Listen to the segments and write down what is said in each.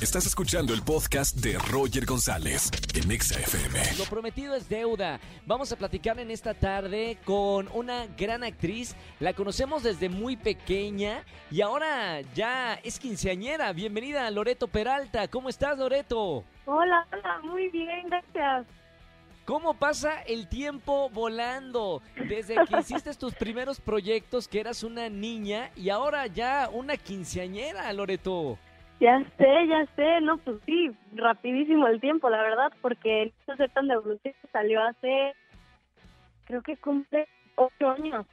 Estás escuchando el podcast de Roger González en Exa FM. Lo prometido es deuda. Vamos a platicar en esta tarde con una gran actriz. La conocemos desde muy pequeña y ahora ya es quinceañera. Bienvenida Loreto Peralta. ¿Cómo estás, Loreto? Hola, hola, muy bien, gracias. ¿Cómo pasa el tiempo volando? Desde que hiciste tus primeros proyectos, que eras una niña y ahora ya una quinceañera, Loreto. Ya sé, ya sé, no, pues sí, rapidísimo el tiempo, la verdad, porque el ser tan de evolución salió hace, creo que cumple ocho años.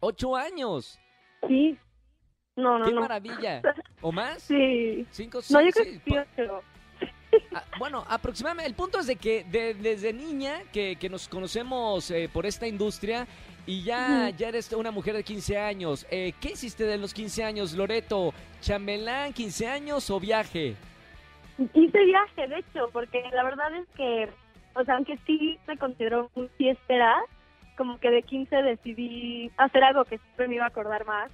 ¿Ocho años? Sí. No, no, ¡Qué no. maravilla! ¿O más? Sí. ¿Cinco, No, yo seis, creo que sí, ocho. Ah, bueno, aproximadamente. El punto es de que de- desde niña que, que nos conocemos eh, por esta industria y ya, ya eres una mujer de 15 años. Eh, ¿Qué hiciste de los 15 años, Loreto? ¿Chambelán, 15 años o viaje? Hice viaje, de hecho, porque la verdad es que, o sea, aunque sí me considero muy fiestera, como que de 15 decidí hacer algo que siempre me iba a acordar más.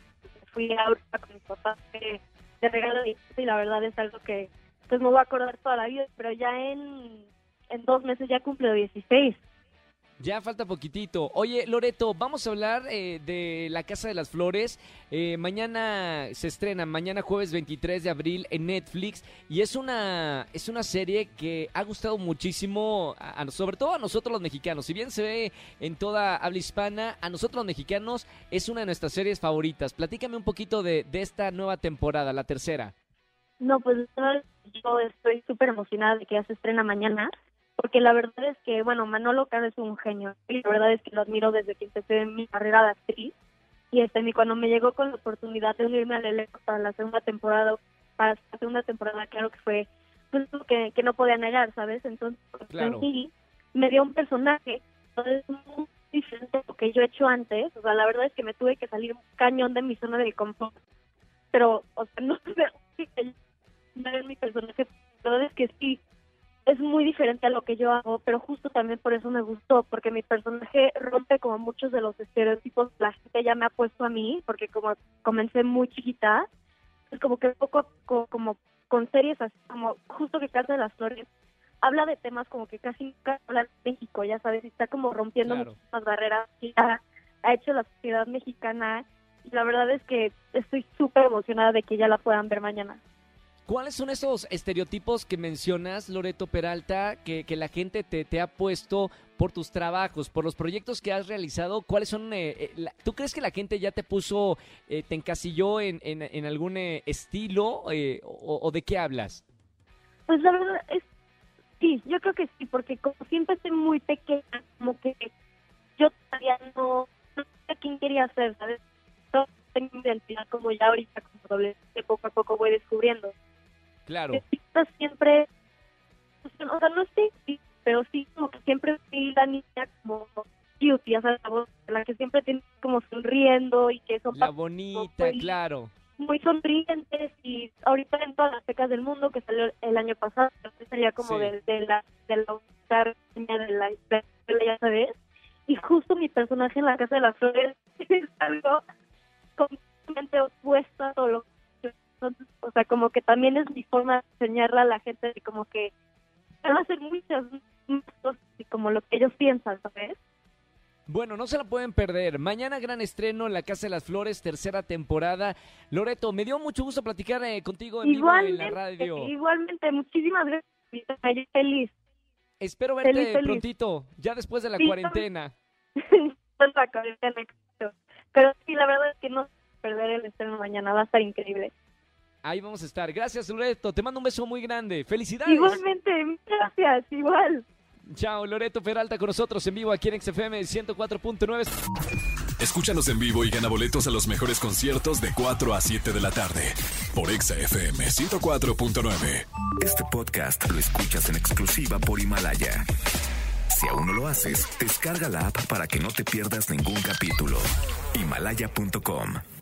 Fui a Europa con mis papás de, de regalo de 15 y la verdad es algo que pues me voy a acordar toda la vida, pero ya en, en dos meses ya cumplo 16. Ya falta poquitito. Oye, Loreto, vamos a hablar eh, de La Casa de las Flores. Eh, mañana se estrena, mañana jueves 23 de abril en Netflix. Y es una, es una serie que ha gustado muchísimo, a- a- sobre todo a nosotros los mexicanos. Si bien se ve en toda habla hispana, a nosotros los mexicanos es una de nuestras series favoritas. Platícame un poquito de, de esta nueva temporada, la tercera. No, pues yo estoy súper emocionada de que ya se estrena mañana, porque la verdad es que, bueno, Manolo Caro es un genio, y la verdad es que lo admiro desde que empecé mi carrera de actriz, y este, y cuando me llegó con la oportunidad de unirme al elenco para la segunda temporada, para la segunda temporada, claro que fue, pues, que, que no podía negar, ¿sabes? Entonces, pues, Claro. sí, me dio un personaje, entonces, muy diferente a lo que yo he hecho antes, o sea, la verdad es que me tuve que salir un cañón de mi zona de confort, pero, o sea, no que sí, es muy diferente a lo que yo hago, pero justo también por eso me gustó, porque mi personaje rompe como muchos de los estereotipos que la gente ya me ha puesto a mí, porque como comencé muy chiquita, es como que poco a poco, como con series así, como justo que Casa de las Flores, habla de temas como que casi nunca habla de México, ya sabes, y está como rompiendo Claro. muchísimas barreras que ha, ha hecho la sociedad mexicana, y la verdad es que estoy súper emocionada de que ya la puedan ver mañana. ¿Cuáles son esos estereotipos que mencionas, Loreto Peralta, que, que la gente te, te ha puesto por tus trabajos, por los proyectos que has realizado? ¿Cuáles son? eh, eh, ¿Tú crees que la gente ya te puso, eh, te encasilló en, en- en algún eh, estilo eh, o, o de qué hablas? Pues la verdad es, sí, yo creo que sí, porque como siempre estoy muy pequeña, como que yo todavía no, no sé quién quería ser, ¿sabes? No tengo identidad como ya ahorita, como doble, que poco a poco voy descubriendo. Claro, Que siempre, o sea, no sé, pero sí como que siempre fui la niña como cute, ya sabes, la voz, la que siempre tiene como sonriendo y que son la bonita, muy- claro. muy sonrientes y ahorita en todas las becas del mundo que salió el año pasado salía como Sí. de, de la de la de la de la- ya sabes y justo mi personaje en la casa de las flores es algo completamente opuesto a todo lo que entonces, o sea como que también es mi forma de enseñarle a la gente de como que van a hacer muchas cosas y como lo que ellos piensan sabes Bueno, no se la pueden perder. Mañana gran estreno en La Casa de las Flores, tercera temporada. Loreto, me dio mucho gusto platicar eh, contigo en vivo en la igualmente radio. igualmente muchísimas gracias estoy feliz Espero verte Feliz, feliz. prontito, ya después de la Sí, cuarentena. La cuarentena. Pero sí, la verdad es que no perder el estreno mañana, va a estar increíble. Ahí vamos a estar. Gracias, Loreto. Te mando un beso muy grande. Felicidades. Igualmente, gracias, igual. Chao, Loreto Peralta con nosotros en vivo aquí en XFM 104.9. Escúchanos en vivo y gana boletos a los mejores conciertos de 4 a 7 de la tarde por Exa FM 104.9. Este podcast lo escuchas en exclusiva por Himalaya. Si aún no lo haces, descarga la app para que no te pierdas ningún capítulo. Himalaya.com